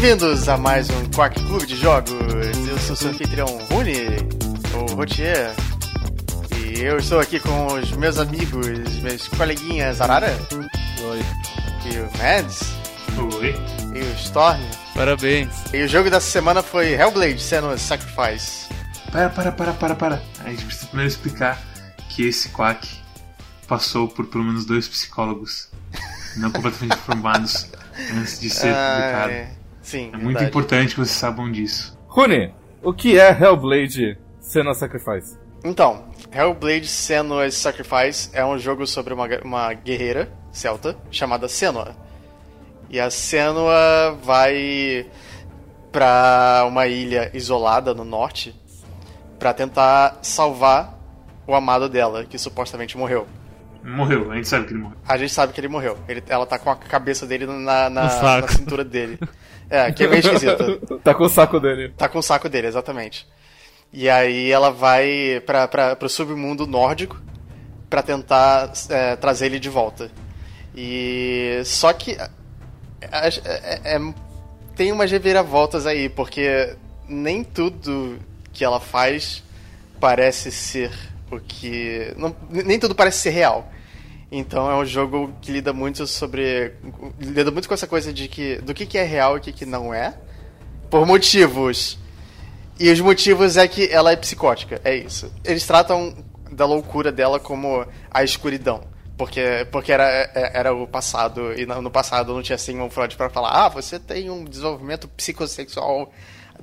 Bem-vindos a mais um Quack Clube de Jogos. Eu sou seu anfitrião Rune, o Rotier. E eu estou aqui com os meus amigos, meus coleguinhas Arara. Oi. E o Mads. Oi. E o Storm. Parabéns. E o jogo dessa semana foi Hellblade Senua's Sacrifice. Para, para, para, para, para. A gente precisa primeiro explicar que esse Quack passou por pelo menos dois psicólogos não completamente formados antes de ser publicado. é... Sim, É muito verdade. importante que vocês saibam disso. Rune, o que é Hellblade Senua Sacrifice? Então, Hellblade Senua's Sacrifice é um jogo sobre uma, uma guerreira celta chamada Senua. E a Senua vai pra uma ilha isolada no norte pra tentar salvar o amado dela, que supostamente morreu. Morreu, a gente sabe que ele morreu. A gente sabe que ele morreu. Ele, ela tá com a cabeça dele na, na, na cintura dele. É, que é meio esquisito. Tá com o saco dele. Tá com o saco dele, exatamente. E aí ela vai pra, pra, pro submundo nórdico pra tentar é, trazer ele de volta. E. Só que. é, é- é- tem umas reviravoltas aí, porque nem tudo que ela faz parece ser o que. não- nem tudo parece ser real. Então é um jogo que lida muito sobre. lida muito com essa coisa de que. do que, que é real e o que, que não é. Por motivos. E os motivos é que ela é psicótica, é isso. Eles tratam da loucura dela como a escuridão. Porque, porque era, é- era o passado, e no passado não tinha Sigmund Freud pra falar, ah, você tem um desenvolvimento psicossexual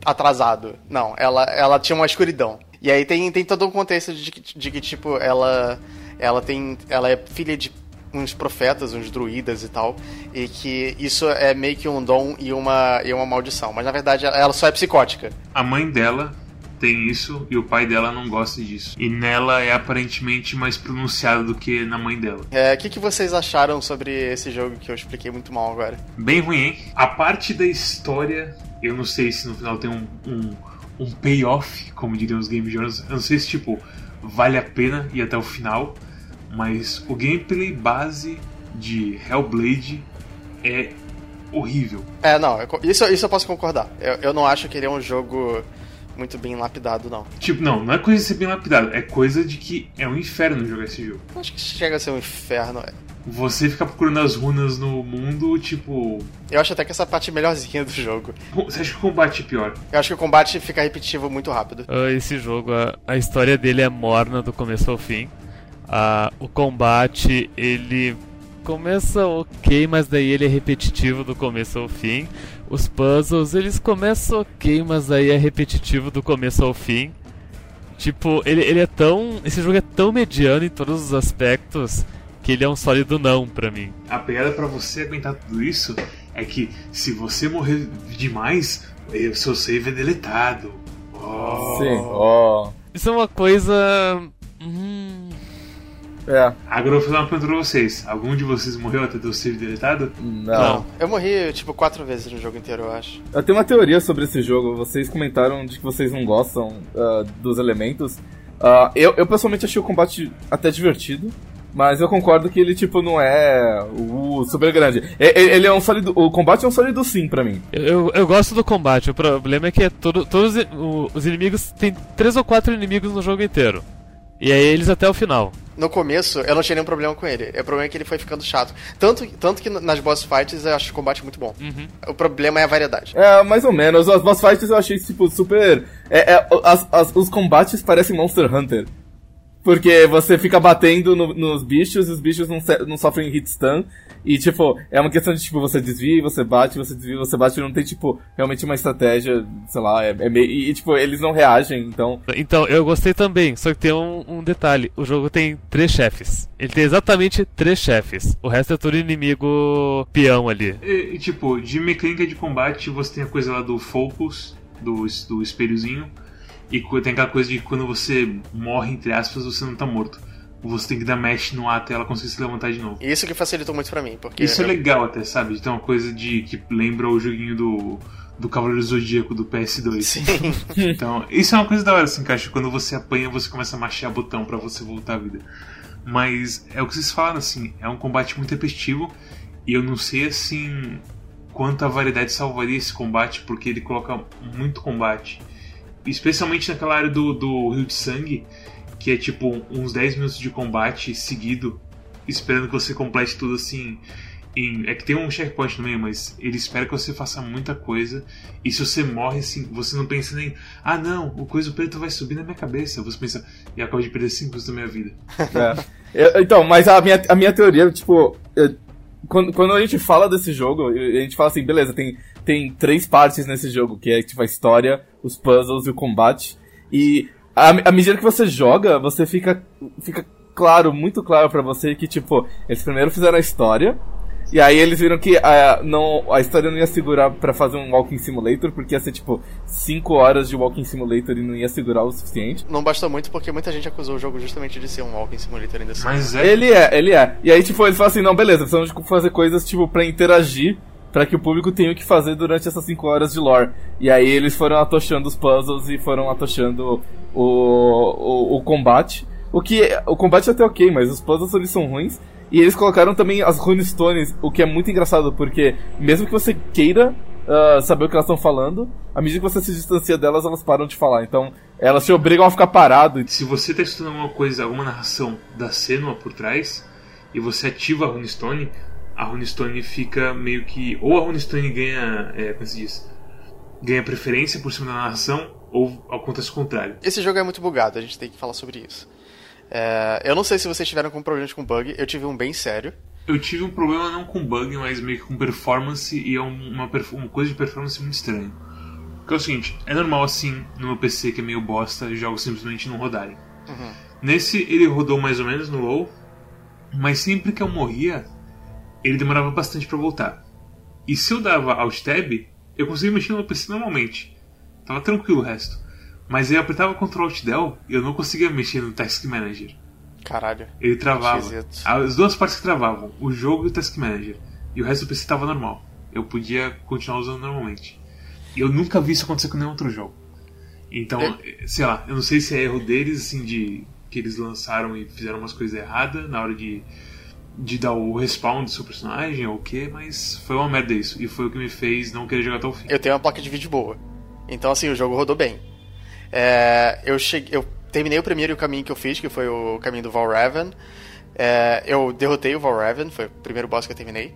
atrasado. Não, ela, ela tinha uma escuridão. E aí tem, tem todo um contexto de, de que, tipo, ela, ela tem. Ela é filha de uns profetas, uns druidas e tal, e que isso é meio que um dom e uma, e uma maldição. Mas na verdade ela- só é psicótica. A mãe dela tem isso e o pai dela não gosta disso. E nela é aparentemente mais pronunciado do que na mãe dela. É, O que, que vocês acharam sobre esse jogo que eu expliquei muito mal agora? Bem ruim, hein? A parte da história, eu não sei se no final tem um, um, um payoff, como diriam os game journals. Eu não sei se, tipo, vale a pena ir até o final. Mas o gameplay base de Hellblade é horrível. É, não, isso, isso eu posso concordar. Eu, eu não acho que ele é um jogo muito bem lapidado, não. Tipo, não, não é coisa de ser bem lapidado, é coisa de que é um inferno jogar esse jogo. Eu acho que chega a ser um inferno. Você ficar procurando as runas no mundo, tipo. Eu acho até que essa parte é melhorzinha do jogo. Você acha que o combate é pior? Eu acho que o combate fica repetitivo muito rápido. Ah, Esse jogo, a, a história dele é morna do começo ao fim. Ah, o combate, ele começa ok, mas daí ele é repetitivo do começo ao fim. Os puzzles, eles começam ok, mas daí é repetitivo do começo ao fim. Tipo, ele, ele é tão. Esse jogo é tão mediano em todos os aspectos que ele é um sólido não pra mim. A pegada pra você aguentar tudo isso é que se você morrer demais, o seu save é deletado. Oh. Sim, ó. Isso é uma coisa. Hum, É, Agora eu vou fazer uma pergunta pra vocês. Algum de vocês morreu até ter o save deletado? não. Eu morri, tipo, quatro vezes no jogo inteiro, eu acho. Eu tenho uma teoria sobre esse jogo. Vocês comentaram de que vocês não gostam ah, dos elementos. Ah, eu, eu pessoalmente achei o combate até divertido. Mas eu concordo que ele, tipo, não é o super grande. Ele é um sólido. O combate é um sólido sim pra mim. Eu, eu, gosto do combate, o problema é que é todo, todos os inimigos. Tem três ou quatro inimigos no jogo inteiro. E aí eles até o final. No começo, eu não tinha nenhum problema com ele. O problema é que ele foi ficando chato. Tanto, tanto que nas boss fights eu acho o combate muito bom. O problema é a variedade. É, mais ou menos. As boss fights eu achei, tipo, super. É, é, as- as- os combates parecem Monster Hunter. Porque você fica batendo no- nos bichos e os bichos não, não sofrem hit stun. E, tipo, é uma questão de, tipo, você desvia, você bate, você desvia, você bate. Não tem, tipo, realmente uma estratégia, sei lá, é, é meio... E, tipo, eles não reagem, então... Então, eu gostei também, só que tem um, um detalhe: o jogo tem três chefes. Ele tem exatamente três chefes. O resto é tudo inimigo peão ali. E, e, tipo, de mecânica de combate, você tem a coisa lá do focus, do, do espelhozinho. E tem aquela coisa de quando você morre, entre aspas, você não tá morto. Você tem que dar mesh no ar até ela conseguir se levantar de novo. E isso que facilitou muito pra mim, porque. Isso é legal até, sabe? De ter uma coisa de que lembra o joguinho do, do Cavaleiro Zodíaco do PS2. Sim. Então, isso é uma coisa da hora, assim, que quando você apanha, você começa a machar botão pra você voltar à vida. Mas é o que vocês falaram, assim, é um combate muito repetitivo e eu não sei, assim, quanto a variedade salvaria esse combate, porque ele coloca muito combate. Especialmente naquela área do, do Rio de Sangue, que é tipo uns 10 minutos de combate seguido, esperando que você complete tudo assim. Em, é que tem um checkpoint no meio, mas ele espera que você faça muita coisa. E se você morre assim, você não pensa nem, ah não, o coisa preto vai subir na minha cabeça. Você pensa, e acabo de perder 5 minutos da minha vida. É. Eu, então, mas a minha, a minha teoria, tipo, eu, quando, quando a gente fala desse jogo, a gente fala assim, beleza, tem, tem três partes nesse jogo, que é tipo a história, os puzzles e o combate. E à, medida que você joga, você fica, fica claro, muito claro para você que, tipo, eles primeiro fizeram a história, e aí eles viram que a, não, a história não ia segurar para fazer um Walking Simulator, porque ia ser tipo 5 horas de Walking Simulator e não ia segurar o suficiente. Não basta muito porque muita gente acusou o jogo justamente de ser um Walking Simulator ainda assim. Mas é. Ele é, ele é. E aí, tipo, eles falam assim, não, beleza, precisamos fazer coisas, tipo, pra interagir para que o público tenha o que fazer durante essas 5 horas de lore. E aí eles foram atochando os puzzles e foram atochando o, o, o combate. O que. O combate é até ok, mas os puzzles eles são ruins. E eles colocaram também as runestones, o que é muito engraçado, porque mesmo que você queira uh, saber o que elas estão falando, à medida que você se distancia delas, elas param de falar. Então, elas te obrigam a ficar parado. Se você está estudando alguma coisa, alguma narração da Senua por trás, e você ativa a runestone, a runestone fica meio que... Ou a runestone ganha... É, como se diz? Ganha preferência por cima da narração, ou acontece o contrário. Esse jogo é muito bugado, a gente tem que falar sobre isso. É, eu não sei se vocês tiveram com problemas com bug, eu tive um bem sério. Eu tive um problema não com bug, mas meio que com performance e é uma, uma coisa de performance muito estranha. Porque é o seguinte, é normal assim no meu PC que é meio bosta jogos simplesmente não rodarem. Uhum. Nesse ele rodou mais ou menos no low, mas sempre que eu morria, ele demorava bastante para voltar. E se eu dava alt tab, eu conseguia mexer no meu PC normalmente. Tava tranquilo o resto. Mas eu apertava Ctrl Alt Del e eu não conseguia mexer no Task Manager. Caralho. Ele travava. As duas partes que travavam, o jogo e o Task Manager. E o resto do PC estava normal. Eu podia continuar usando normalmente. E eu nunca vi isso acontecer com nenhum outro jogo. Então, é. sei lá, eu não sei se é erro deles, assim, de que eles lançaram e fizeram umas coisas erradas na hora de, de dar o respawn do seu personagem ou o que, mas foi uma merda isso. E foi o que me fez não querer jogar até o fim. Eu tenho uma placa de vídeo boa. Então, assim, o jogo rodou bem. É, eu, cheguei, eu terminei o primeiro caminho que eu fiz, que foi o caminho do Valraven. É, eu derrotei o Valraven, foi o primeiro boss que eu terminei.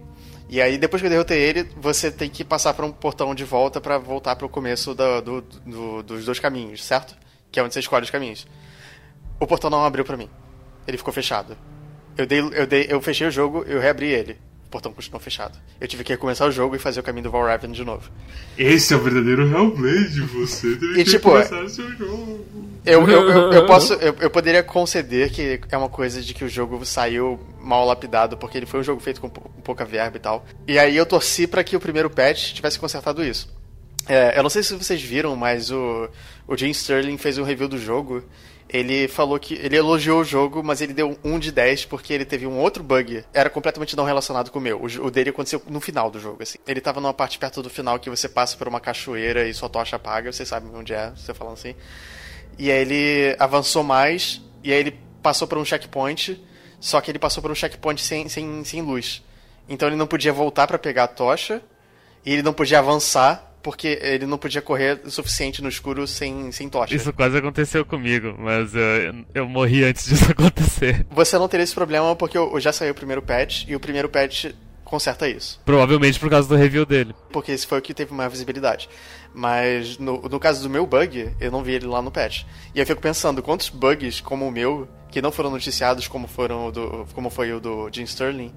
E aí, depois que eu derrotei ele, você tem que passar por um portão de volta para voltar para o começo do, do, do, dos dois caminhos, certo? Que é onde você escolhe os caminhos. O portão não abriu para mim. Ele ficou fechado. Eu, dei, eu, dei, eu fechei o jogo, eu reabri ele portão continuou fechado. Eu tive que recomeçar o jogo e fazer o caminho do Valraven de novo. Esse é o verdadeiro Hellblade, você teve e, que tipo, começar o seu jogo. Eu, eu, eu, eu posso, eu, eu, poderia conceder que é uma coisa de que o jogo saiu mal lapidado, porque ele foi um jogo feito com, com pouca verba e tal. E aí eu torci para que o primeiro patch tivesse consertado isso. É, eu não sei se vocês viram, mas o, o Jim Sterling fez um review do jogo ele falou que ele elogiou o jogo, mas ele deu um de 10 porque ele teve um outro bug. Era completamente não relacionado com o meu. O, dele aconteceu no final do jogo, assim. Ele tava numa parte perto do final que você passa por uma cachoeira e sua tocha apaga, vocês sabem onde é, você falando assim. E aí ele avançou mais, e aí ele passou por um checkpoint, só que ele passou por um checkpoint sem, sem, sem luz. Então ele não podia voltar para pegar a tocha, e ele não podia avançar porque ele não podia correr o suficiente no escuro sem, sem tocha. Isso quase aconteceu comigo, mas eu, eu morri antes disso acontecer. Você não teria esse problema porque eu, já saiu o primeiro patch e o primeiro patch conserta isso. Provavelmente por causa do review dele. Porque esse foi o que teve maior visibilidade. Mas no, no caso do meu bug, eu não vi ele lá no patch. E eu fico pensando, quantos bugs como o meu, que não foram noticiados como, foram do, como foi o do Jim Sterling,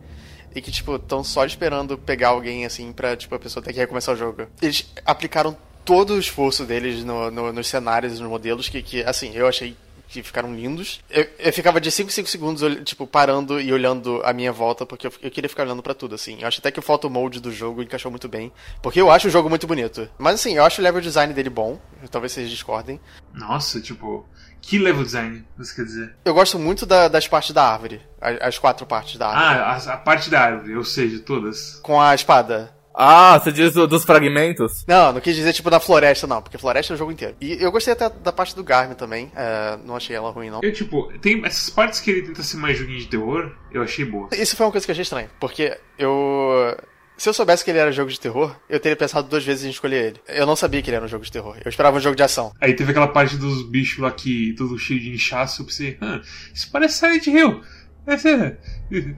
e que, tipo, estão só esperando pegar alguém, assim, pra, tipo, a pessoa ter que recomeçar o jogo. Eles aplicaram todo o esforço deles no, no, nos cenários, nos modelos, que, que, assim, eu achei que ficaram lindos. Eu, eu ficava de 5 em 5 segundos, tipo, parando e olhando a minha volta, porque eu, eu queria ficar olhando para tudo, assim. Eu acho até que o photo mode do jogo encaixou muito bem, porque eu acho o jogo muito bonito. Mas, assim, eu acho o level design dele bom, talvez vocês discordem. Nossa, tipo, que level design, você quer dizer? Eu gosto muito da, das partes da árvore. As, as, quatro partes da árvore. Ah, a, a, parte da árvore, ou seja, todas. Com a espada. Ah, você diz do, dos fragmentos? Não, não quis dizer tipo da floresta, não, porque floresta é o jogo inteiro. E eu gostei até da parte do Garmin também, é, não achei ela ruim, não. Eu, tipo, tem essas partes que ele tenta ser mais joguinho de terror, eu achei boa. Isso foi uma coisa que eu achei estranha, porque eu Se eu soubesse que ele era jogo de terror, eu teria pensado duas vezes em escolher ele. Eu não sabia que ele era um jogo de terror. Eu esperava um jogo de ação. Aí teve aquela parte dos bichos lá que tudo cheio de inchaço. Eu pensei, ah, isso parece Silent Hill. Esse é,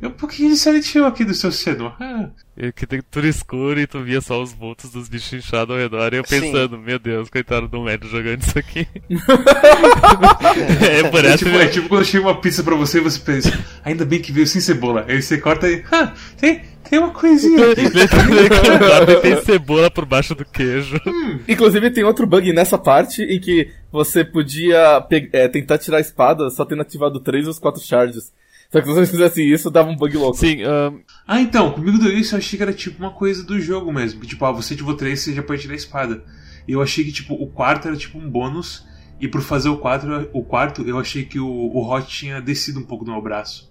é um pouquinho de Silent Hill aqui do seu. Ah. E Que tem tudo escuro e tu via só os vultos dos bichos inchados ao redor. E eu Sim. pensando, meu Deus, coitado do médio jogando isso aqui. é por É essa tipo, é tipo quando chega uma pizza pra você e você pensa, ainda bem que veio sem cebola. Aí você corta e. Ah, tem, tem uma coisinha tem cebola por baixo do queijo. Inclusive tem outro bug nessa parte em que você podia é, tentar tirar a espada só tendo ativado 3 dos 4 charges. Só que se você fizesse isso, dava um bug louco. Sim, ahn, Ah, então, comigo deu isso, eu achei que era tipo uma coisa do jogo mesmo. Que, tipo, ah, você ativou 3, você já pode tirar a espada. E eu achei que, tipo, o quarto era tipo um bônus. E por fazer o, quatro, o quarto, eu achei que o, o Hot tinha descido um pouco no meu braço.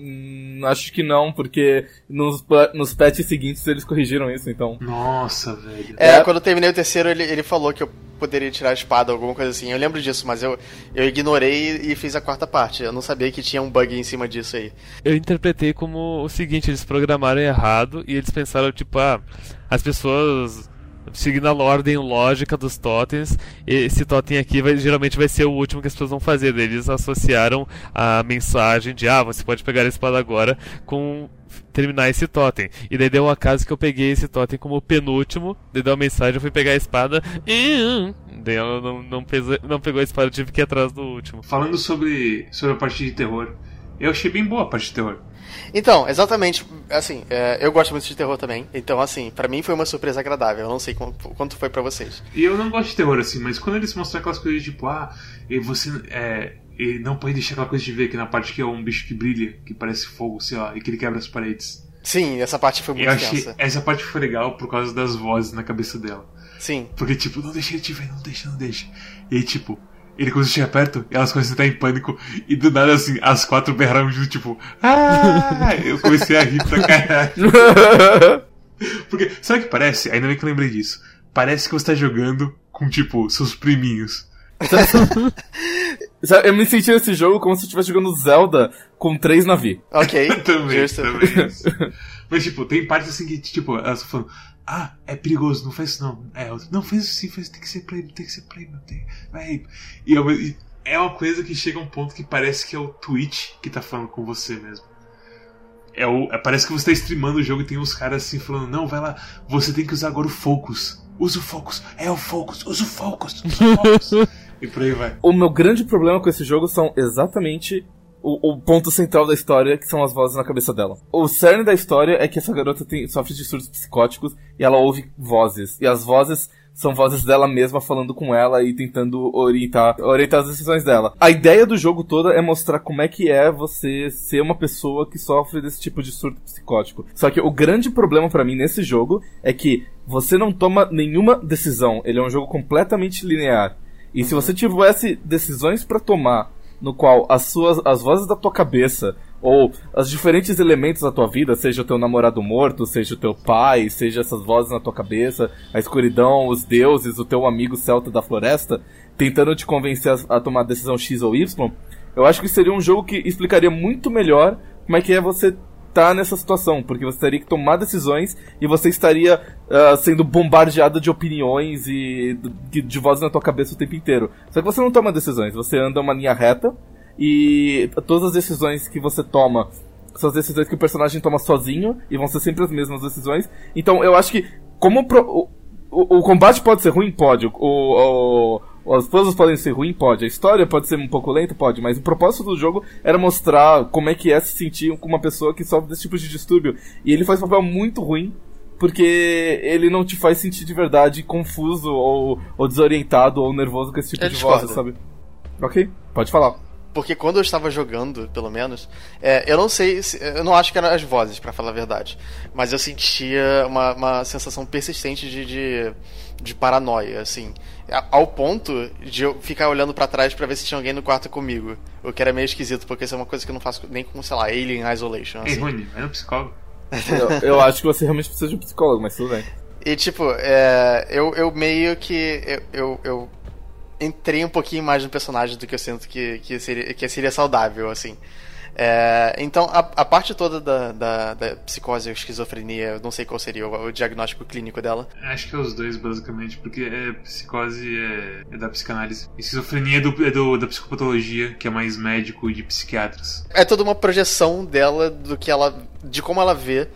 Hum, acho que não, porque nos, nos patches seguintes eles corrigiram isso, então. Nossa, velho. É, É. quando eu terminei o terceiro, ele, ele falou que eu poderia tirar a espada, alguma coisa assim. Eu lembro disso, mas eu, eu ignorei e fiz a quarta parte. Eu não sabia que tinha um bug em cima disso aí. eu interpretei como o seguinte, eles programaram errado e eles pensaram, tipo, ah, as pessoas seguindo a ordem lógica dos totens, esse totem aqui vai, geralmente vai ser o último que as pessoas vão fazer. Eles associaram a mensagem de, ah, você pode pegar a espada agora com terminar esse totem. E daí deu um acaso que eu peguei esse totem como o penúltimo, daí deu uma mensagem, eu fui pegar a espada e... hum, Daí ela não, não, não pegou a espada, eu tive que ir atrás do último. Falando sobre, sobre a parte de terror, eu achei bem boa a parte de terror. Então, exatamente, assim, é, eu gosto muito de terror também. Então, assim, pra mim foi uma surpresa agradável. Eu não sei quanto, foi pra vocês. E eu não gosto de terror assim, mas quando eles mostram aquelas coisas tipo, ah, e você é, e não pode deixar aquela coisa de ver aqui na parte que é um bicho que brilha, que parece fogo, sei lá, e que ele quebra as paredes. Sim, essa parte foi muito eu achei tensa. essa parte foi legal por causa das vozes na cabeça dela. Sim. Porque, tipo, não deixa ele te ver, não deixa, não deixa. E tipo, ele começa a chegar perto, e elas começam a entrar em pânico, e do nada, assim, as quatro berraram junto, tipo, ah! Eu comecei a rir pra caralho. Porque, sabe o que parece? Ainda bem que eu lembrei disso. Parece que você tá jogando com, tipo, seus priminhos. Eu me senti nesse jogo como se eu estivesse jogando Zelda com três navios. Ok. também, também. isso. Mas, tipo, tem partes assim que, tipo, elas estão falando, ah, é perigoso, não faz isso não. É, outra, não, faz isso sim, faz, tem que ser play, tem que ser play, meu, tem, vai. E, eu- e é uma coisa que chega a um ponto que parece que é o Twitch que tá falando com você mesmo. É o, é- parece que você tá streamando o jogo e tem uns caras assim falando, não, vai lá, você tem que usar agora o Focus. Usa o Focus, é o Focus, usa o Focus, usa o Focus. e por aí vai. O meu grande problema com esse jogo são exatamente o, o ponto central da história, que são as vozes na cabeça dela. O cerne da história é que essa garota tem, sofre de surtos psicóticos e ela ouve vozes. E as vozes são vozes dela mesma falando com ela e tentando orientar, orientar as decisões dela. A ideia do jogo toda é mostrar como é que é você ser uma pessoa que sofre desse tipo de surto psicótico. Só que o grande problema pra mim nesse jogo é que você não toma nenhuma decisão. Ele é um jogo completamente linear. E se você tivesse decisões pra tomar, no qual as suas as vozes da tua cabeça ou os diferentes elementos da tua vida, seja o teu namorado morto, seja o teu pai, seja essas vozes na tua cabeça, a escuridão, os deuses, o teu amigo celta da floresta, tentando te convencer a, a tomar a decisão X ou Y, eu acho que seria um jogo que explicaria muito melhor como é que é você tá nessa situação, porque você teria que tomar decisões e você estaria ah, sendo bombardeado de opiniões e de, de vozes na tua cabeça o tempo inteiro. Só que você não toma decisões, você anda uma linha reta e todas as decisões que você toma são as decisões que o personagem toma sozinho e vão ser sempre as mesmas decisões. Então eu acho que como pro- o, o, o combate pode ser ruim, pode. O, o- as puzzles podem ser ruins, pode. A história pode ser um pouco lenta, pode. Mas o propósito do jogo era mostrar como é que é se sentir com uma pessoa que sofre desse tipo de distúrbio. E ele faz um papel muito ruim. Porque ele não te faz sentir de verdade confuso ou, ou desorientado ou nervoso com esse tipo Eu de discordo. voz, sabe? Ok, pode falar. Porque quando eu estava jogando, pelo menos, é, eu não sei, se, eu não acho que eram as vozes, pra falar a verdade. Mas eu sentia uma, uma sensação persistente de, de, de paranoia, assim. Ao ponto de eu ficar olhando pra trás pra ver se tinha alguém no quarto comigo. O que era meio esquisito, porque isso é uma coisa que eu não faço nem com, sei lá, Alien Isolation. Ei, Assim. Rony, vai no psicólogo. Eu, eu acho que você realmente precisa de um psicólogo, mas tudo bem. E tipo, é, eu, eu meio que. Eu, eu, eu entrei um pouquinho mais no personagem do que eu sinto que, que, seria, que seria saudável, assim. É, então, a, a, parte toda da, da, da psicose ou esquizofrenia, eu não sei qual seria o, o, diagnóstico clínico dela. Acho que é os dois, basicamente, porque é, psicose é, é da psicanálise. Esquizofrenia é, do, é do, da psicopatologia, que é mais médico e de psiquiatras. É toda uma projeção dela do que ela. de como ela vê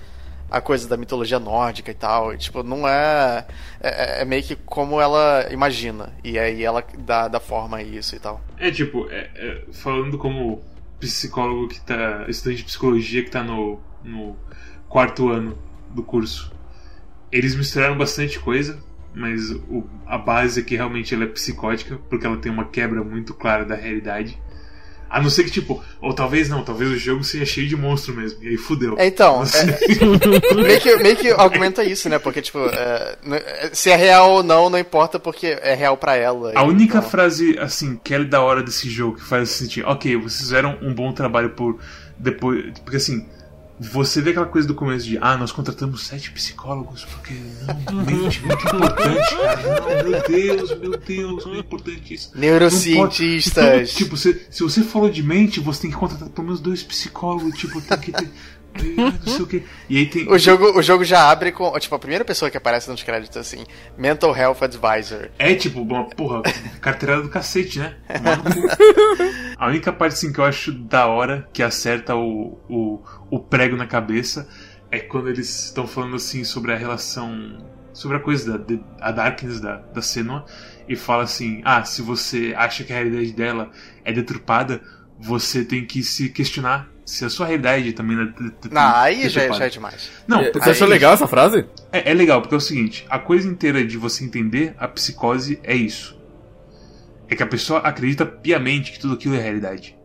a coisa da mitologia nórdica e tal. E, tipo, não é, é, é. meio que como ela imagina. E aí ela dá, dá forma a isso e tal. É tipo, é, é, falando como psicólogo que tá. estudante de psicologia que tá no, no quarto ano do curso. Eles misturaram bastante coisa, mas o, a base é que realmente ela é psicótica, porque ela tem uma quebra muito clara da realidade. A não ser que, tipo, ou talvez não, talvez o jogo seja cheio de monstro mesmo. E aí fudeu. É, então, é, meio, que, meio que argumenta isso, né? Porque, tipo, é, é, se é real ou não, não importa porque é real para ela. A única então... frase, assim, que é da hora desse jogo, que faz sentir, ok, vocês fizeram um bom trabalho por. Depois. Porque assim você vê aquela coisa do começo de ah, nós contratamos sete psicólogos porque não, mente muito importante, cara. Não, meu Deus, meu Deus, não é importante isso. Neurocientistas. Então, tipo, se, se você falou de mente, você tem que contratar pelo menos dois psicólogos, tipo, tem que ter. Não sei o tem. O jogo, o jogo já abre com. Tipo, a primeira pessoa que aparece nos créditos assim: Mental Health Advisor. É tipo, uma porra, carteirada do cacete, né? a única parte assim que eu acho da hora que acerta o, o, o prego na cabeça é quando eles estão falando assim sobre a relação. Sobre a coisa da a darkness da, da Senua e fala assim: ah, se você acha que a realidade dela é deturpada, você tem que se questionar se a sua realidade também é. Não, aí já, é, já é demais. Não, é, você achou legal essa frase? É, é legal, porque é o seguinte: a coisa inteira de você entender a psicose é isso. É que a pessoa acredita piamente que tudo aquilo é realidade.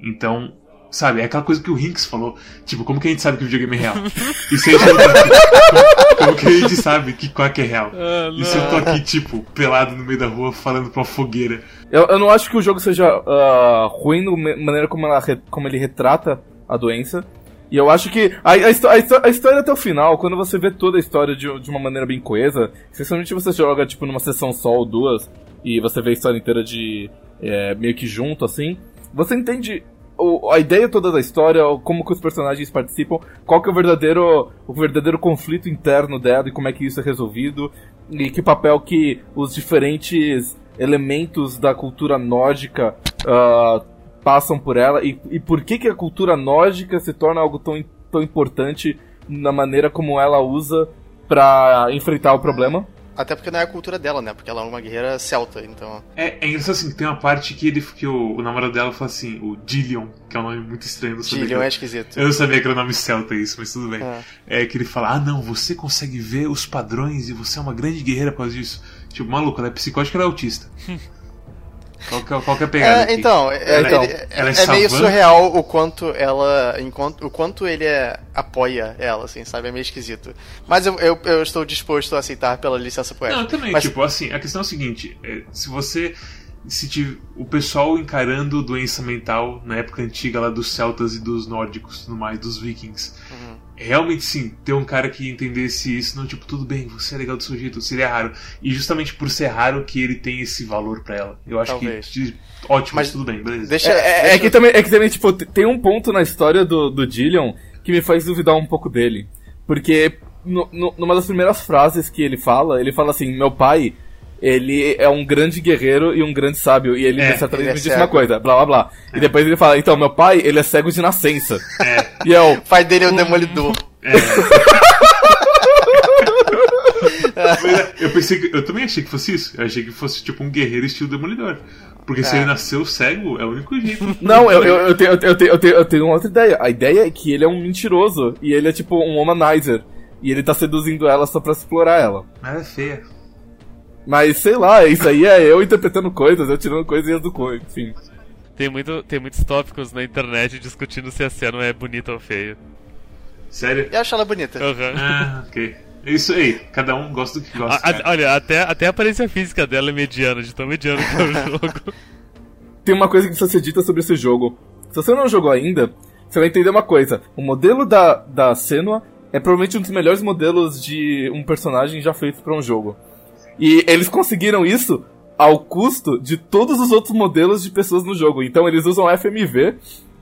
Então, sabe, é aquela coisa que o Hinks falou. Tipo, como que a gente sabe que o videogame é real? E se a gente como, como que a gente sabe que quack é real? Ah, e se eu tô aqui, tipo, pelado no meio da rua falando pra uma fogueira? Eu, eu não acho que o jogo seja uh, ruim na maneira como, ela, como ele retrata a doença. E eu acho que a, a, a, a, história até o final, quando você vê toda a história de, de uma maneira bem coesa, especialmente você joga tipo numa sessão só ou duas, e você vê a história inteira de é, meio que junto, assim, você entende o, a ideia toda da história, como que os personagens participam, qual que é o verdadeiro, o verdadeiro conflito interno dela e como é que isso é resolvido, e que papel que os diferentes elementos da cultura nórdica uh, passam por ela e, e por que, que a cultura nórdica se torna algo tão, tão importante na maneira como ela usa para enfrentar o problema. Até porque não é a cultura dela, né? Porque ela é uma guerreira celta, então. É, é engraçado assim, tem uma parte que ele que o, o namorado dela fala assim, o Dillion, que é um nome muito estranho. Dillion é esquisito. Eu não sabia que era o nome celta isso, mas tudo bem. É. é que ele fala, ah não, você consegue ver os padrões e você é uma grande guerreira por causa disso. Tipo, maluco, ela é psicótica, ela é autista. Qual que, é, qual que é a pegada? É, então, é, então é, é, é meio surreal o quanto ela. Enquanto, o quanto ele é, apoia ela, assim, sabe? É meio esquisito. Mas eu, eu, eu estou disposto a aceitar pela licença poética. Não, também, Mas... tipo, assim, a questão é a seguinte: é, se você. Se o pessoal encarando doença mental na época antiga lá dos celtas e dos nórdicos, no mais, dos vikings. Realmente sim, ter um cara que entendesse isso, não, tipo, tudo bem, você é legal do seu jeito, seria raro. E justamente por ser raro que ele tem esse valor para ela. Eu acho Talvez. que ótimo, mas tudo bem, beleza. Deixa, é, é, deixa... é, que também, é que também, tipo, tem um ponto na história do, do Dillion que me faz duvidar um pouco dele. Porque no, no, numa das primeiras frases que ele fala, ele fala assim, meu pai ele é um grande guerreiro e um grande sábio. E ele, é, certamente ele é me disse uma coisa, blá blá blá. É. E depois ele fala, então, meu pai, ele é cego de nascença. É. E é o pai dele é o demolidor. É. eu pensei que, eu também achei que fosse isso. Eu achei que fosse tipo um guerreiro estilo demolidor. Porque se é. ele nasceu cego, é o único jeito. Não, eu, eu, eu, tenho, eu, tenho, eu, tenho, eu tenho uma outra ideia. A ideia é que ele é um mentiroso. E ele é tipo um womanizer. E ele tá seduzindo ela só pra explorar ela. Mas é feia. Mas sei lá, isso aí é eu interpretando coisas, eu tirando coisinhas do cu, enfim. Tem, muito, tem muitos tópicos na internet discutindo se a cena é bonita ou feia. Sério? Eu acho ela bonita. Uhum. Ah, ok. É isso aí, cada um gosta do que gosta. A, a, olha, até, até a aparência física dela é mediana, de tão mediano que é o jogo. Tem uma coisa que precisa ser dita sobre esse jogo. Se você não jogou ainda, você vai entender uma coisa. O modelo da, da Senua é provavelmente um dos melhores modelos de um personagem já feito para um jogo. E eles conseguiram isso ao custo de todos os outros modelos de pessoas no jogo. Então eles usam FMV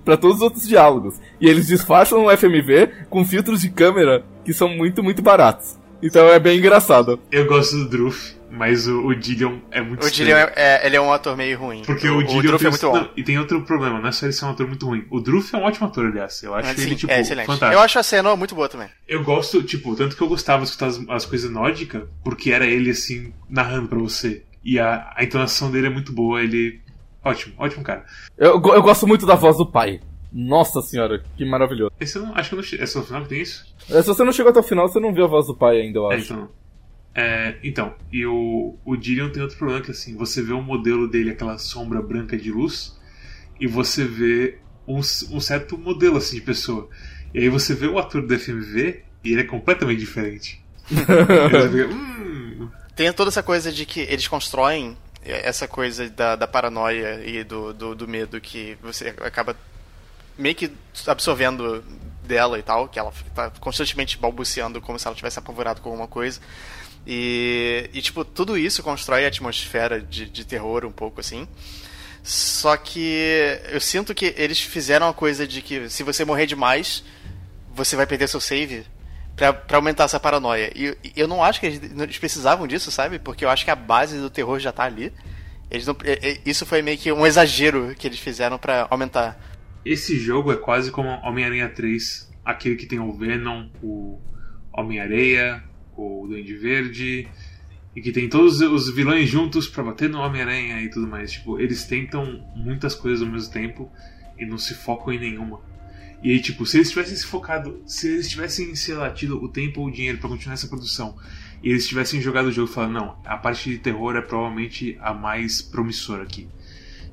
para todos os outros diálogos. E eles disfarçam o FMV com filtros de câmera que são muito, muito baratos. Então é bem engraçado. Eu gosto do Druff, mas o, o Dillion é muito O Dillion é, é, ele é um ator meio ruim. Porque o, o Dillion tem, é muito bom. e tem outro problema, não é só ele ser um ator muito ruim. O Druff é um ótimo ator, aliás. Eu acho ele, sim, tipo, é excelente. fantástico. Eu acho a cena muito boa também. Eu gosto, tipo, tanto que eu gostava de escutar as, as coisas nórdicas, porque era ele, assim, narrando pra você. E a, a entonação dele é muito boa, ele. Ótimo, ótimo cara. Eu, eu gosto muito da voz do pai. Nossa senhora, que maravilhoso. Esse eu não, acho que eu não. É só no final que tem isso? É, Se você não chegou até o final, você não viu a voz do pai ainda, eu É, acho. então. É, então, e o, o Dillion tem outro problema que assim, você vê o modelo dele, aquela sombra branca de luz, e você vê um, um certo modelo assim de pessoa. E aí você vê o ator do FMV e ele é completamente diferente. Fica, hum, Tem toda essa coisa de que eles constroem essa coisa da, da paranoia e do, do, do medo que você acaba meio que absorvendo dela e tal, que ela tá constantemente balbuciando como se ela tivesse apavorado com alguma coisa. E, e tipo, tudo isso constrói a atmosfera de, de terror um pouco assim. Só que eu sinto que eles fizeram a coisa de que se você morrer demais, você vai perder seu save pra aumentar essa paranoia. E eu não acho que eles, precisavam disso, sabe? Porque eu acho que a base do terror já tá ali. Eles não, isso foi meio que um exagero que eles fizeram pra aumentar. Esse jogo é quase como Homem-Aranha 3, aquele que tem o Venom, o Homem-Areia, o Duende Verde, e que tem todos os vilões juntos pra bater no Homem-Aranha e tudo mais. Tipo, eles tentam muitas coisas ao mesmo tempo e não se focam em nenhuma. E aí, tipo, se eles tivessem se focado, se eles tivessem, sei lá, tido o tempo ou o dinheiro pra continuar essa produção, e eles tivessem jogado o jogo e falado, não, a parte de terror é provavelmente a mais promissora aqui.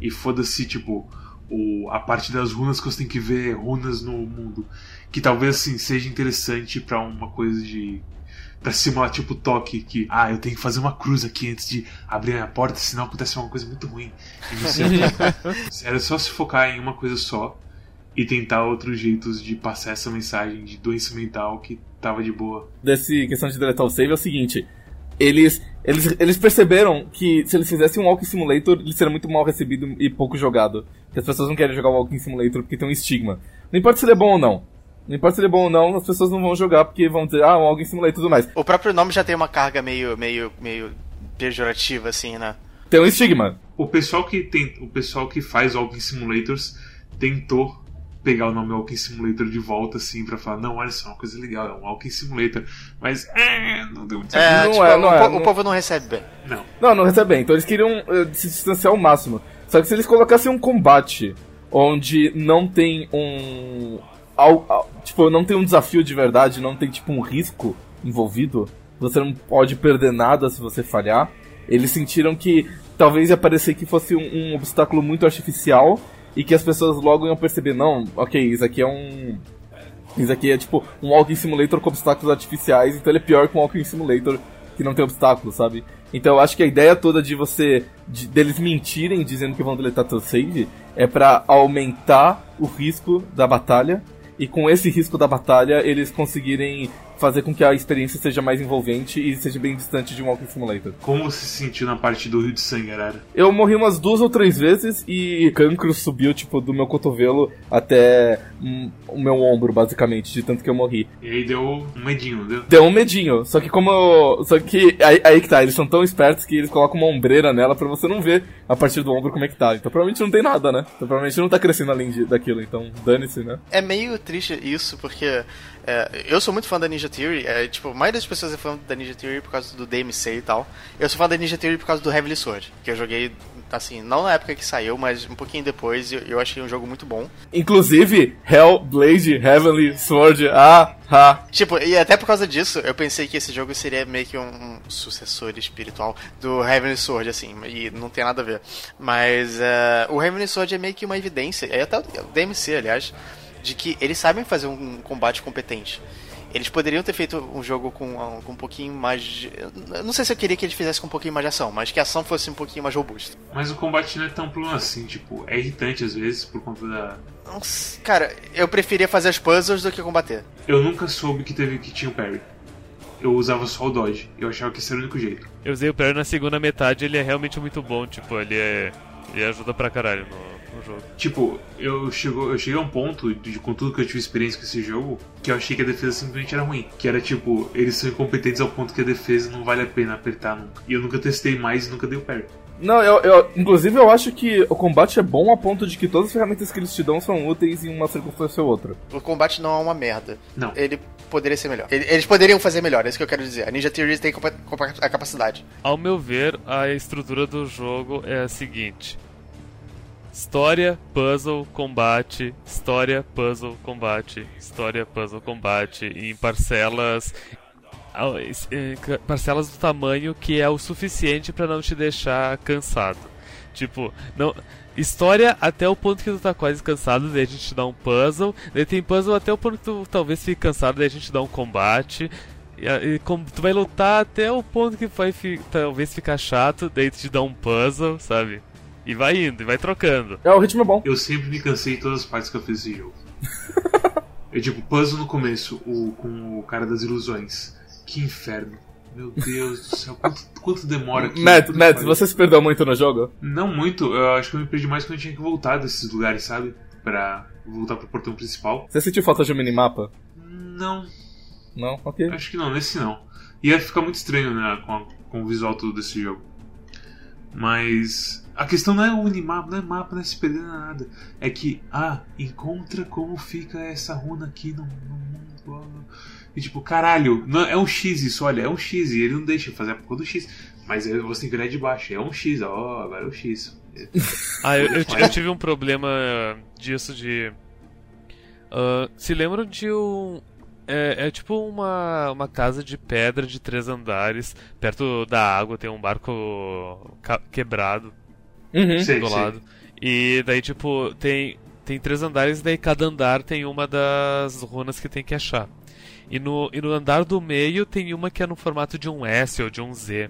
E foda-se, tipo, o, a parte das runas que você tem que ver runas no mundo. Que talvez assim seja interessante pra uma coisa de. Pra simular tipo toque, que ah, eu tenho que fazer uma cruz aqui antes de abrir a minha porta, senão acontece uma coisa muito ruim. E não sei. Era só se focar em uma coisa só e tentar outros jeitos de passar essa mensagem de doença mental que tava de boa. Desse questão de deletar o save é o seguinte. Eles, eles, eles perceberam que se eles fizessem um Walking Simulator, ele seria muito mal recebido e pouco jogado. Porque as pessoas não querem jogar o Walking Simulator porque tem um estigma. Não importa se ele é bom ou não. Não importa se ele é bom ou não, as pessoas não vão jogar porque vão dizer, ah, um Walking Simulator e tudo mais. O próprio nome já tem uma carga meio, meio, meio pejorativa, assim, né? Tem um estigma. O pessoal que tem, o pessoal que faz Walking Simulators tentou pegar o nome Walking Simulator de volta assim pra falar, não, olha só, é uma coisa legal, é um Walking Simulator, mas é, não deu muito certo. É, Não tipo, é, não o, é, po- não- o povo não recebe bem. Não. Não, não recebe bem. Então eles queriam eh, se distanciar ao máximo. Só que se eles colocassem um combate onde não tem um. al- al- tipo, não tem um desafio de verdade, não tem tipo um risco envolvido, você não pode perder nada se você falhar. Eles sentiram que talvez ia parecer que fosse um, um obstáculo muito artificial e que as pessoas logo iam perceber, não, ok, isso aqui é um. Isso aqui é tipo um Walking Simulator com obstáculos artificiais, então ele é pior que um Walking Simulator que não tem obstáculos, sabe? Então eu acho que a ideia toda de você. De, deles mentirem dizendo que vão deletar teu save é pra aumentar o risco da batalha. E com esse risco da batalha, eles conseguirem fazer com que a experiência seja mais envolvente e seja bem distante de um Walking Simulator. Como você se sentiu na parte do Rio de Sangue, Arara? Eu morri umas duas ou três vezes e cancro subiu, tipo, do meu cotovelo até hum, o meu ombro, basicamente, de tanto que eu morri. E aí deu um medinho, deu? Deu um medinho, só que como eu, Só que aí, aí que tá, eles são tão espertos que eles colocam uma ombreira nela pra você não ver a partir do ombro como é que tá. Então provavelmente não tem nada, né? Então provavelmente não tá crescendo além de, daquilo, então dane-se, né? É meio triste isso, porque é, eu sou muito fã da Ninja Theory. É, tipo, a maioria das pessoas é fã da Ninja Theory por causa do DMC e tal. Eu sou fã da Ninja Theory por causa do Heavenly Sword, que eu joguei, assim, não na época que saiu, mas um pouquinho depois, eu, eu achei um jogo muito bom. Inclusive, Hellblade, Heavenly Sword, ah, ha. Tipo, e até por causa disso, eu pensei que esse jogo seria meio que um, um sucessor espiritual do Heavenly Sword, assim, e não tem nada a ver. Mas é, o Heavenly Sword é meio que uma evidência, é até o DMC, aliás, de que eles sabem fazer um combate competente. Eles poderiam ter feito um jogo com, com um pouquinho mais de. eu Não sei se eu queria que eles fizessem com um pouquinho mais de ação, mas que a ação fosse um pouquinho mais robusta. Mas o combate não é tão plano assim, tipo, é irritante às vezes por conta da. Nossa, Cara, eu preferia fazer as puzzles do que combater. Eu nunca soube que teve que tinha o parry. Eu usava só o dodge. Eu achava que esse era o único jeito. Eu usei o parry na segunda metade, ele é realmente muito bom, tipo, ele é. E ajuda pra caralho no jogo. Tipo, eu, chego, eu cheguei a um ponto, de, com tudo que eu tive experiência com esse jogo, que eu achei que a defesa simplesmente era ruim. Que era tipo, eles são incompetentes ao ponto que a defesa não vale a pena apertar nunca. E eu nunca testei mais e nunca dei o pé. Não, eu, eu, inclusive eu acho que o combate é bom a ponto de que todas as ferramentas que eles te dão são úteis em uma circunstância ou outra. O combate não é uma merda. Não. Ele poderia ser melhor. Ele- Eles poderiam fazer melhor, é isso que eu quero dizer. A Ninja Theory tem a capacidade. Ao meu ver, a estrutura do jogo é a seguinte: história, puzzle, combate, história, puzzle, combate, história, puzzle, combate, em parcelas. ca- Parcelas do tamanho que é o suficiente pra não te deixar cansado. Tipo, não. História até o ponto que tu tá quase cansado, daí a gente te dá um puzzle. Daí tem puzzle até o ponto que tu talvez fique cansado, daí a gente dá um combate. E, e tu vai lutar até o ponto que vai fi- talvez ficar chato, daí te dá um puzzle, sabe? E vai indo, e vai trocando. É, o ritmo é bom. Eu sempre me cansei em todas as partes que eu fiz esse jogo. eu tipo, puzzle no começo, o, com o cara das ilusões. Que inferno. Meu Deus do céu, quanto, quanto demora aqui? Matt, Matt, você se perdeu muito no jogo? Não muito, eu acho que eu me perdi mais quando eu tinha que voltar desses lugares, sabe? Pra voltar pro portão principal. Você sentiu falta de um minimapa? Não, Não? Ok. acho que não, nesse não. Ia ficar muito estranho, né, com, a- com o visual todo desse jogo. Mas a questão não é o minimapa, não é mapa, não é se perder não é nada. É que, ah, encontra como fica essa runa aqui no, no mundo. E tipo, caralho, não, é um X isso, olha, é um X e ele não deixa fazer a porra do X. Mas aí você tem que olhar de baixo, é um X, ó, agora é o X. Ah, eu, eu eu tive um problema disso de. ah, se lembram de um. É, é tipo uma, uma casa de pedra de três andares, perto da água, tem um barco quebrado Uhum. Do sei. lado. E daí, tipo, tem, tem três andares, daí cada andar tem uma das runas que tem que achar. E no, e no andar do meio tem uma que é no formato de um S ou de um Z.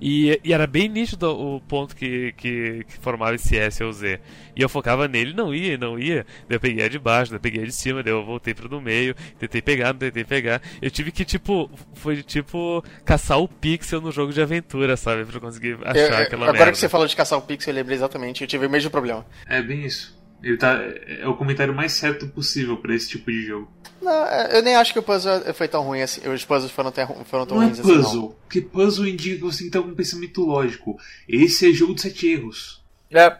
E, e era bem nítido o ponto que, que, que formava esse S ou Z. E eu focava nele, não ia, não ia. Daí eu peguei a de baixo, daí eu peguei a de cima, daí eu voltei pro do meio, tentei pegar, não tentei pegar. Eu tive que, tipo, foi tipo caçar o pixel no jogo de aventura, sabe? Pra conseguir achar Eu- eu- aquela agora merda. que você falou de caçar o pixel, eu lembrei exatamente. Eu tive o mesmo problema. É bem isso. Ele tá. É o comentário mais certo possível pra esse tipo de jogo. Não, é, eu nem acho que o puzzle foi tão ruim assim. Os puzzles foram tão, foram tão Não é ruins assim, não. puzzle, porque puzzle indica que você tem que ter algum pensamento lógico. Esse é jogo de sete erros. É.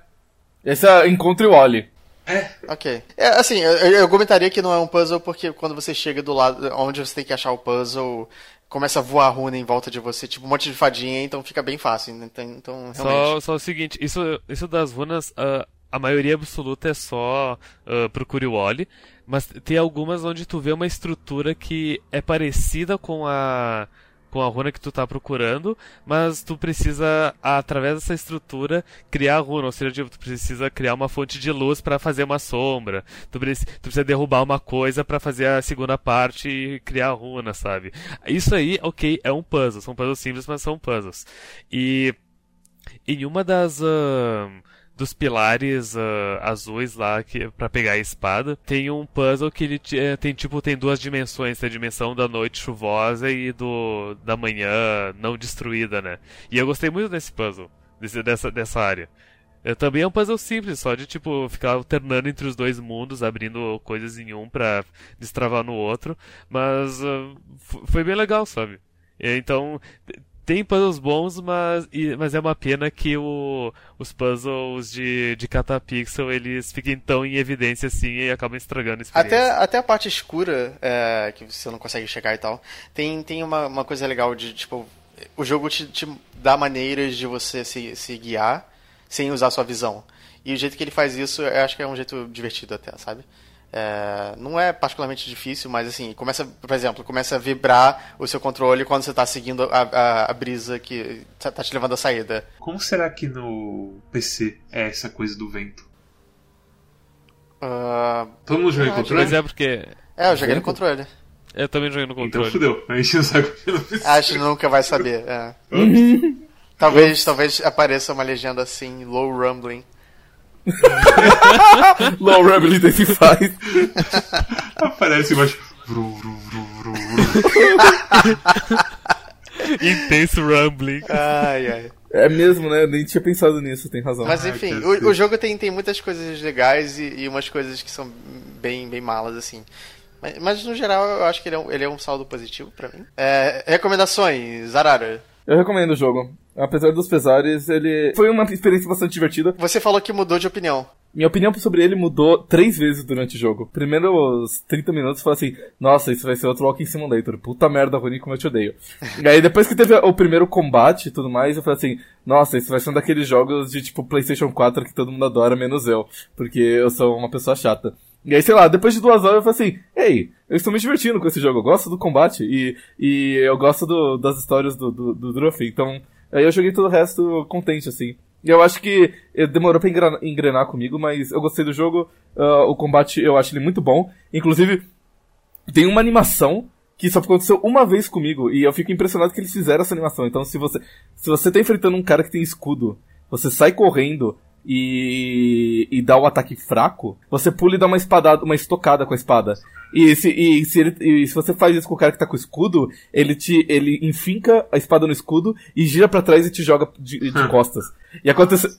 Esse é Encontre o Wally. É, Ok. É, assim, eu, eu comentaria que não é um puzzle porque quando você chega do lado onde você tem que achar o puzzle, começa a voar runa em volta de você, tipo um monte de fadinha, então fica bem fácil. Então, então Só, realmente. só o seguinte, isso, isso das runas, ah, a maioria absoluta é só uh, procure o Wally, mas tem algumas onde tu vê uma estrutura que é parecida com a com a runa que tu tá procurando, mas tu precisa, através dessa estrutura, criar a runa, ou seja, tipo, tu precisa criar uma fonte de luz para fazer uma sombra, tu, preci- tu precisa derrubar uma coisa para fazer a segunda parte e criar a runa, sabe? Isso aí, ok, é um puzzle, são puzzles simples, mas são puzzles. E em uma das ahn, dos pilares ah, azuis lá que para pegar a espada. Tem um puzzle que ele eh, tem tipo tem duas dimensões. Tem a dimensão da noite chuvosa e do da manhã não destruída né? E eu gostei muito desse puzzle desse, dessa dessa área. É, também é um puzzle simples, só de tipo ficar alternando entre os dois mundos, abrindo coisas em um pra destravar no outro, mas f- foi bem legal, sabe? Então, tem puzzles bons, mas, e- mas é uma pena que o, os puzzles de, de catapixel eles fiquem tão em evidência assim e acabam estragando a experiência. Até, até a parte escura, é, que você não consegue chegar e tal, tem, tem uma, uma coisa legal de, tipo, o jogo te, te dá maneiras de você se, se guiar sem usar sua visão. E o jeito que ele faz isso, eu acho que é um jeito divertido até, sabe? É, não é particularmente difícil, mas assim, começa, por exemplo, começa a vibrar o seu controle quando você está seguindo a, a, a brisa que tá tá te levando à saída. como será que no PC é essa coisa do vento? Ah, Todo mundo joga em Ah, controle? Mas é porque. é, eu joguei no controle. Eu também joguei no Então controle. fudeu, a gente não sabe o que no PC. Acho que nunca vai saber. é. Talvez, talvez apareça uma legenda assim, low rumbling. Low Rebel Identified. Aparece embaixo. Vru, vru, vru, vru, vru. Intense rumbling. Ai, ai. É mesmo, né? Nem tinha pensado nisso, tem razão. Mas enfim, quer o, o jogo tem, tem muitas coisas legais e, e umas coisas que são bem, bem malas, assim. Mas, mas, no geral eu acho que ele é um, ele é um saldo positivo pra mim. É, recomendações, Arara. Eu recomendo o jogo. Apesar dos pesares, ele foi uma experiência bastante divertida. Você falou que mudou de opinião. Minha opinião sobre ele mudou três vezes durante o jogo. Primeiro, os 30 minutos, eu falei assim: Nossa, isso vai ser outro Walking Simulator. Puta merda, Rony, como eu te odeio. e aí, depois que teve o primeiro combate e tudo mais, eu falei assim: Nossa, isso vai ser um daqueles jogos de tipo PlayStation 4 que todo mundo adora, menos eu. Porque eu sou uma pessoa chata. E aí, sei lá, depois de duas horas eu falei assim: Ei, eu estou me divertindo com esse jogo. Eu gosto do combate e, e eu gosto do- das histórias do, do, do. Então, aí eu joguei todo o resto contente, assim. E eu acho que eh, demorou pra engra- engrenar comigo, mas eu gostei do jogo. ah, o combate eu acho ele muito bom. Inclusive, tem uma animação que só aconteceu uma vez comigo e eu fico impressionado que eles fizeram essa animação. Então, se você se você tá enfrentando um cara que tem escudo, você sai correndo e, e dá o ataque fraco, você pula e dá uma espadada, uma estocada com a espada. E se, e se, ele, e se você faz isso com o cara que tá com o escudo, ele te ele enfinca a espada no escudo e gira pra trás e te joga de, de costas. E aconteceu,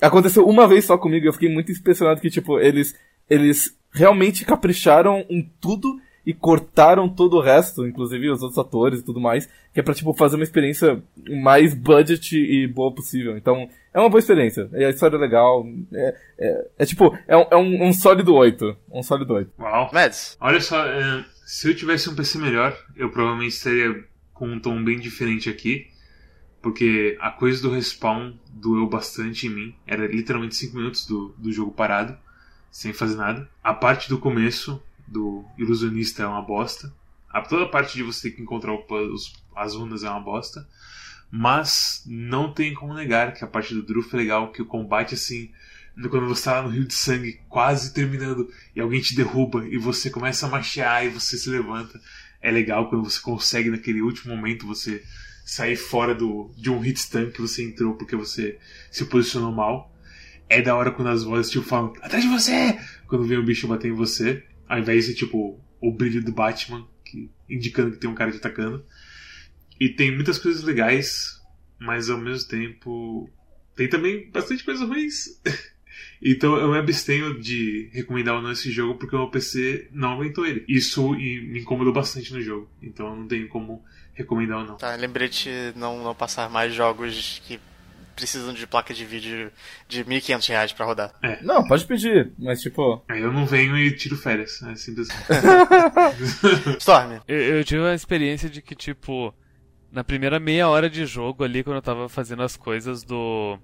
aconteceu uma vez só comigo, eu fiquei muito impressionado que, tipo, eles, eles realmente capricharam em tudo e cortaram todo o resto, inclusive os outros atores e tudo mais, que é pra, tipo, fazer uma experiência mais budget e boa possível. Então, é uma boa experiência. E a história é legal. É, é, é tipo, é um, é um, um sólido 8. Um sólido 8. Uau. Mads, Olha só, é, se eu tivesse um PC melhor, eu provavelmente estaria com um tom bem diferente aqui. Porque a coisa do respawn doeu bastante em mim. Era literalmente 5 minutos do, do jogo parado, sem fazer nada. A parte do começo do ilusionista é uma bosta. A, toda parte de você ter que encontrar os- as runas é uma bosta. Mas não tem como negar que a parte do Druff é legal, que o combate assim. Quando você tá lá no Rio de Sangue, quase terminando, e alguém te derruba e você começa a marchear e você se levanta. É legal quando você consegue naquele último momento você sair fora do, de um hit stun que você entrou porque você se posicionou mal. É da hora quando as vozes tipo falam, atrás de você! Quando vem o bicho bater em você, ao invés de tipo o brilho do Batman, que, indicando que tem um cara te atacando. E tem muitas coisas legais, mas ao mesmo tempo tem também bastante coisas ruins. Então eu me abstenho de recomendar ou não esse jogo porque o meu PC não aguentou ele. Isso me incomodou bastante no jogo. Então eu não tenho como recomendar ou não. tá, lembrete não, não passar mais jogos que precisam de placa de vídeo de 1.500 reais pra rodar. Não, pode pedir, mas tipo. Aí eu não venho e tiro férias. É simples assim. Storm, Eu, eu tive a experiência de que, tipo, na primeira meia hora de jogo ali, quando eu tava fazendo as coisas do.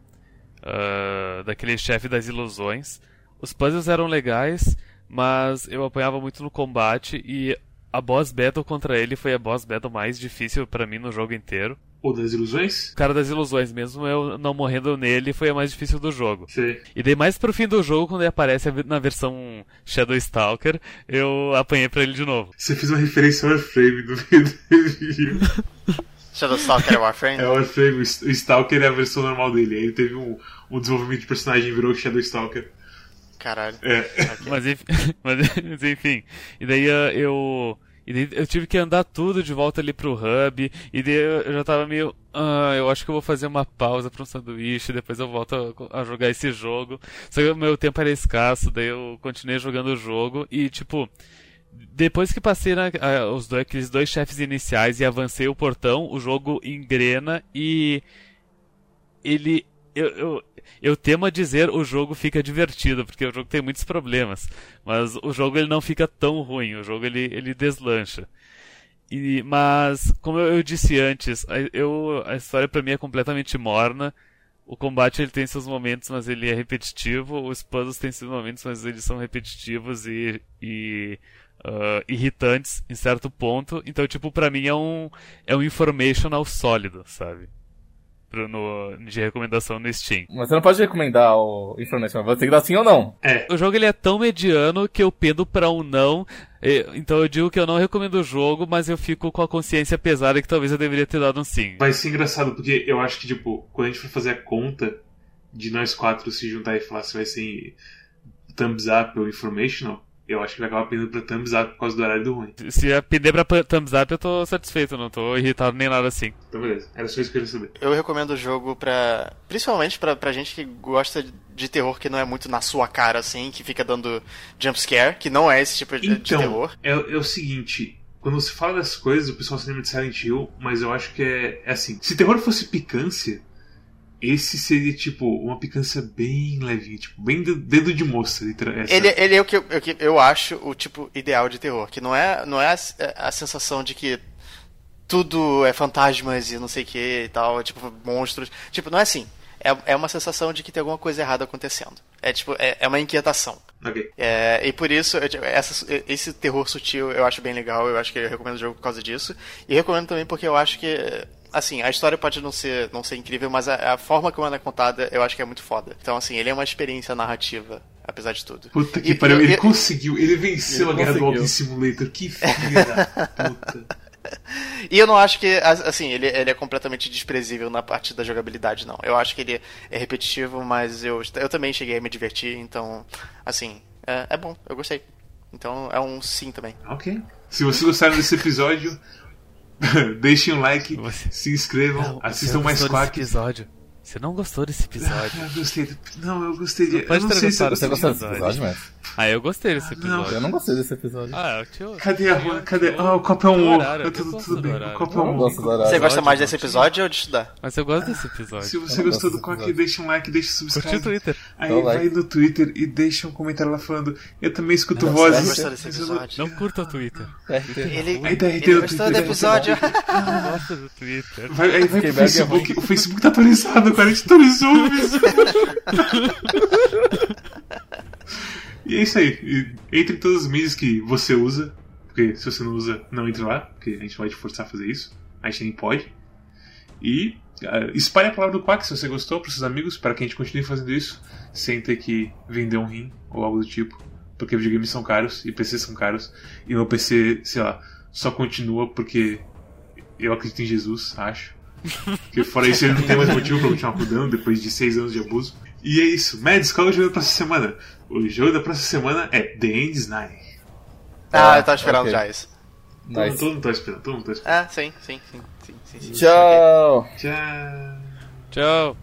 ah, daquele chefe das ilusões, os puzzles eram legais, mas eu apanhava muito no combate e a boss battle contra ele foi a boss battle mais difícil pra mim no jogo inteiro. Ou das ilusões? O cara das ilusões, mesmo eu não morrendo nele, foi a mais difícil do jogo. Você... E daí mais pro fim do jogo, quando ele aparece na versão Shadow Stalker, eu apanhei pra ele de novo. Você fez uma referência ao Warframe do vídeo. Shadowstalker é Warframe? É o Warframe, o Stalker é a versão normal dele. Aí ele teve um, um desenvolvimento de personagem e virou Shadow Stalker. Caralho. É. Mas enfim, mas, enfim. E daí ah, eu. E daí eu tive que andar tudo de volta ali pro hub. E daí eu já tava meio. Ah, eu acho que eu vou fazer uma pausa pra um sanduíche. Depois eu volto a, a jogar esse jogo. Só que o meu tempo era escasso. Daí eu continuei jogando o jogo. E tipo. Depois que passei na, os dois, aqueles dois chefes iniciais e avancei o portão, o jogo engrena e. Ele. Eu, eu, eu temo a dizer o jogo fica divertido, porque o jogo tem muitos problemas. Mas o jogo ele não fica tão ruim, o jogo ele, ele deslancha. E, mas, como eu, disse antes, eu, a história pra mim é completamente morna. O combate ele tem seus momentos, mas ele é repetitivo. Os puzzles têm seus momentos, mas eles são repetitivos e, e ah, irritantes em certo ponto. Então, tipo, pra mim é um, é um informational sólido, sabe? Pro, no, de recomendação no Steam. Mas você não pode recomendar o Information, vai ter que dar sim ou não. É. O jogo ele é tão mediano que eu pendo pra um não. E- Então eu digo que eu não recomendo o jogo, mas eu fico com a consciência pesada que talvez eu deveria ter dado um sim. Vai ser engraçado, porque eu acho que, tipo, quando a gente for fazer a conta de nós quatro se juntar e falar se vai ser thumbs up ou informational, eu acho que vai acabar pendendo pra thumbs up por causa do horário do ruim. Se a pender pra thumbs up, eu tô satisfeito, não tô irritado nem nada assim. Então beleza, era só isso que eu queria saber. Eu recomendo o jogo pra. Principalmente pra, pra gente que gosta de terror que não é muito na sua cara, assim, que fica dando jumpscare, que não é esse tipo de, de Então, terror. é, é o seguinte, quando você fala dessas coisas, o pessoal se lembra de Silent Hill, mas eu acho que é, é assim. Se terror fosse picância, esse seria tipo uma picância bem levinha, tipo, bem de- dedo de moça. essa- Ele, ele é o que, eu, eu acho o tipo ideal de terror, que não é, não é a, a sensação de que tudo é fantasmas e não sei o que e tal, tipo, monstros. Tipo, não é assim. É, é uma sensação de que tem alguma coisa errada acontecendo. É tipo, é, é uma inquietação. Ok. É, e por isso, eu, essa, esse terror sutil eu acho bem legal, eu acho que eu recomendo o jogo por causa disso. E recomendo também porque eu acho que, assim, a história pode não ser, não ser incrível, mas a, a forma como ela é contada eu acho que é muito foda. Então, assim, ele é uma experiência narrativa, apesar de tudo. Puta que E- pariu, e- ele e- conseguiu, ele venceu Ele a guerra do. Walking Simulator, que filha da puta. E eu não acho que, assim, ele, ele é completamente desprezível na parte da jogabilidade, não. Eu acho que ele é repetitivo, mas eu, eu também cheguei a me divertir, então, assim, é, é bom, eu gostei. Então é um sim também. Ok. Se vocês gostaram desse episódio, deixem um like, Você- se inscrevam, Não, assistam você mais Quack. episódio. Você não gostou desse episódio. Ah, eu gostei. do- Não, eu gostei de. Pode eu não ter se Você gostou de... desse episódio, Matt? Ah, eu gostei desse episódio. Eu não gostei desse episódio. Ah, tio. Cadê a rua? Cadê? Ah, o copo é um ovo. Tá eu tudo, tudo do bem. O copo é Eu um não ovo. Você gosta mais desse episódio ou de estudar? Mas eu gosto desse episódio. Se você gostou gosto do episódio. deixa um like, deixa o subscribe. Twitter. Aí Dá um vai like. no Twitter e deixa um comentário lá falando Eu também escuto Não, vozes. você gostou desse mas não- episódio? Não curta o Twitter. Ele, Aí tá ele irritando gostou o do Twitter. episódio. Não gosta do Twitter. Vai, aí vai pro é Facebook. O Facebook tá atualizado, cara. A gente atualizou o Facebook. E é isso aí. Entre em todas as mídias que você usa. Porque se você não usa, não entre lá. Porque a gente vai te forçar a fazer isso. A gente nem pode. E ah, espalhe a palavra do Quack se você gostou para seus amigos. Para que a gente continue fazendo isso. Sem ter que vender um rim ou algo do tipo. Porque videogames são caros e PCs são caros. E meu PC, sei lá, só continua porque eu acredito em Jesus, acho. Porque fora isso ele não tem mais motivo pra continuar cuidando depois de seis anos de abuso. E é isso. Mads, qual é o jogo da próxima semana? O jogo da próxima semana é The End is Nine. Ah, eu tava esperando ok. já isso. Todo, Nice. todo mundo tá esperando, todo mundo tá esperando. Ah, sim, sim, sim, sim, sim, sim. Tchau! Tchau. Tchau.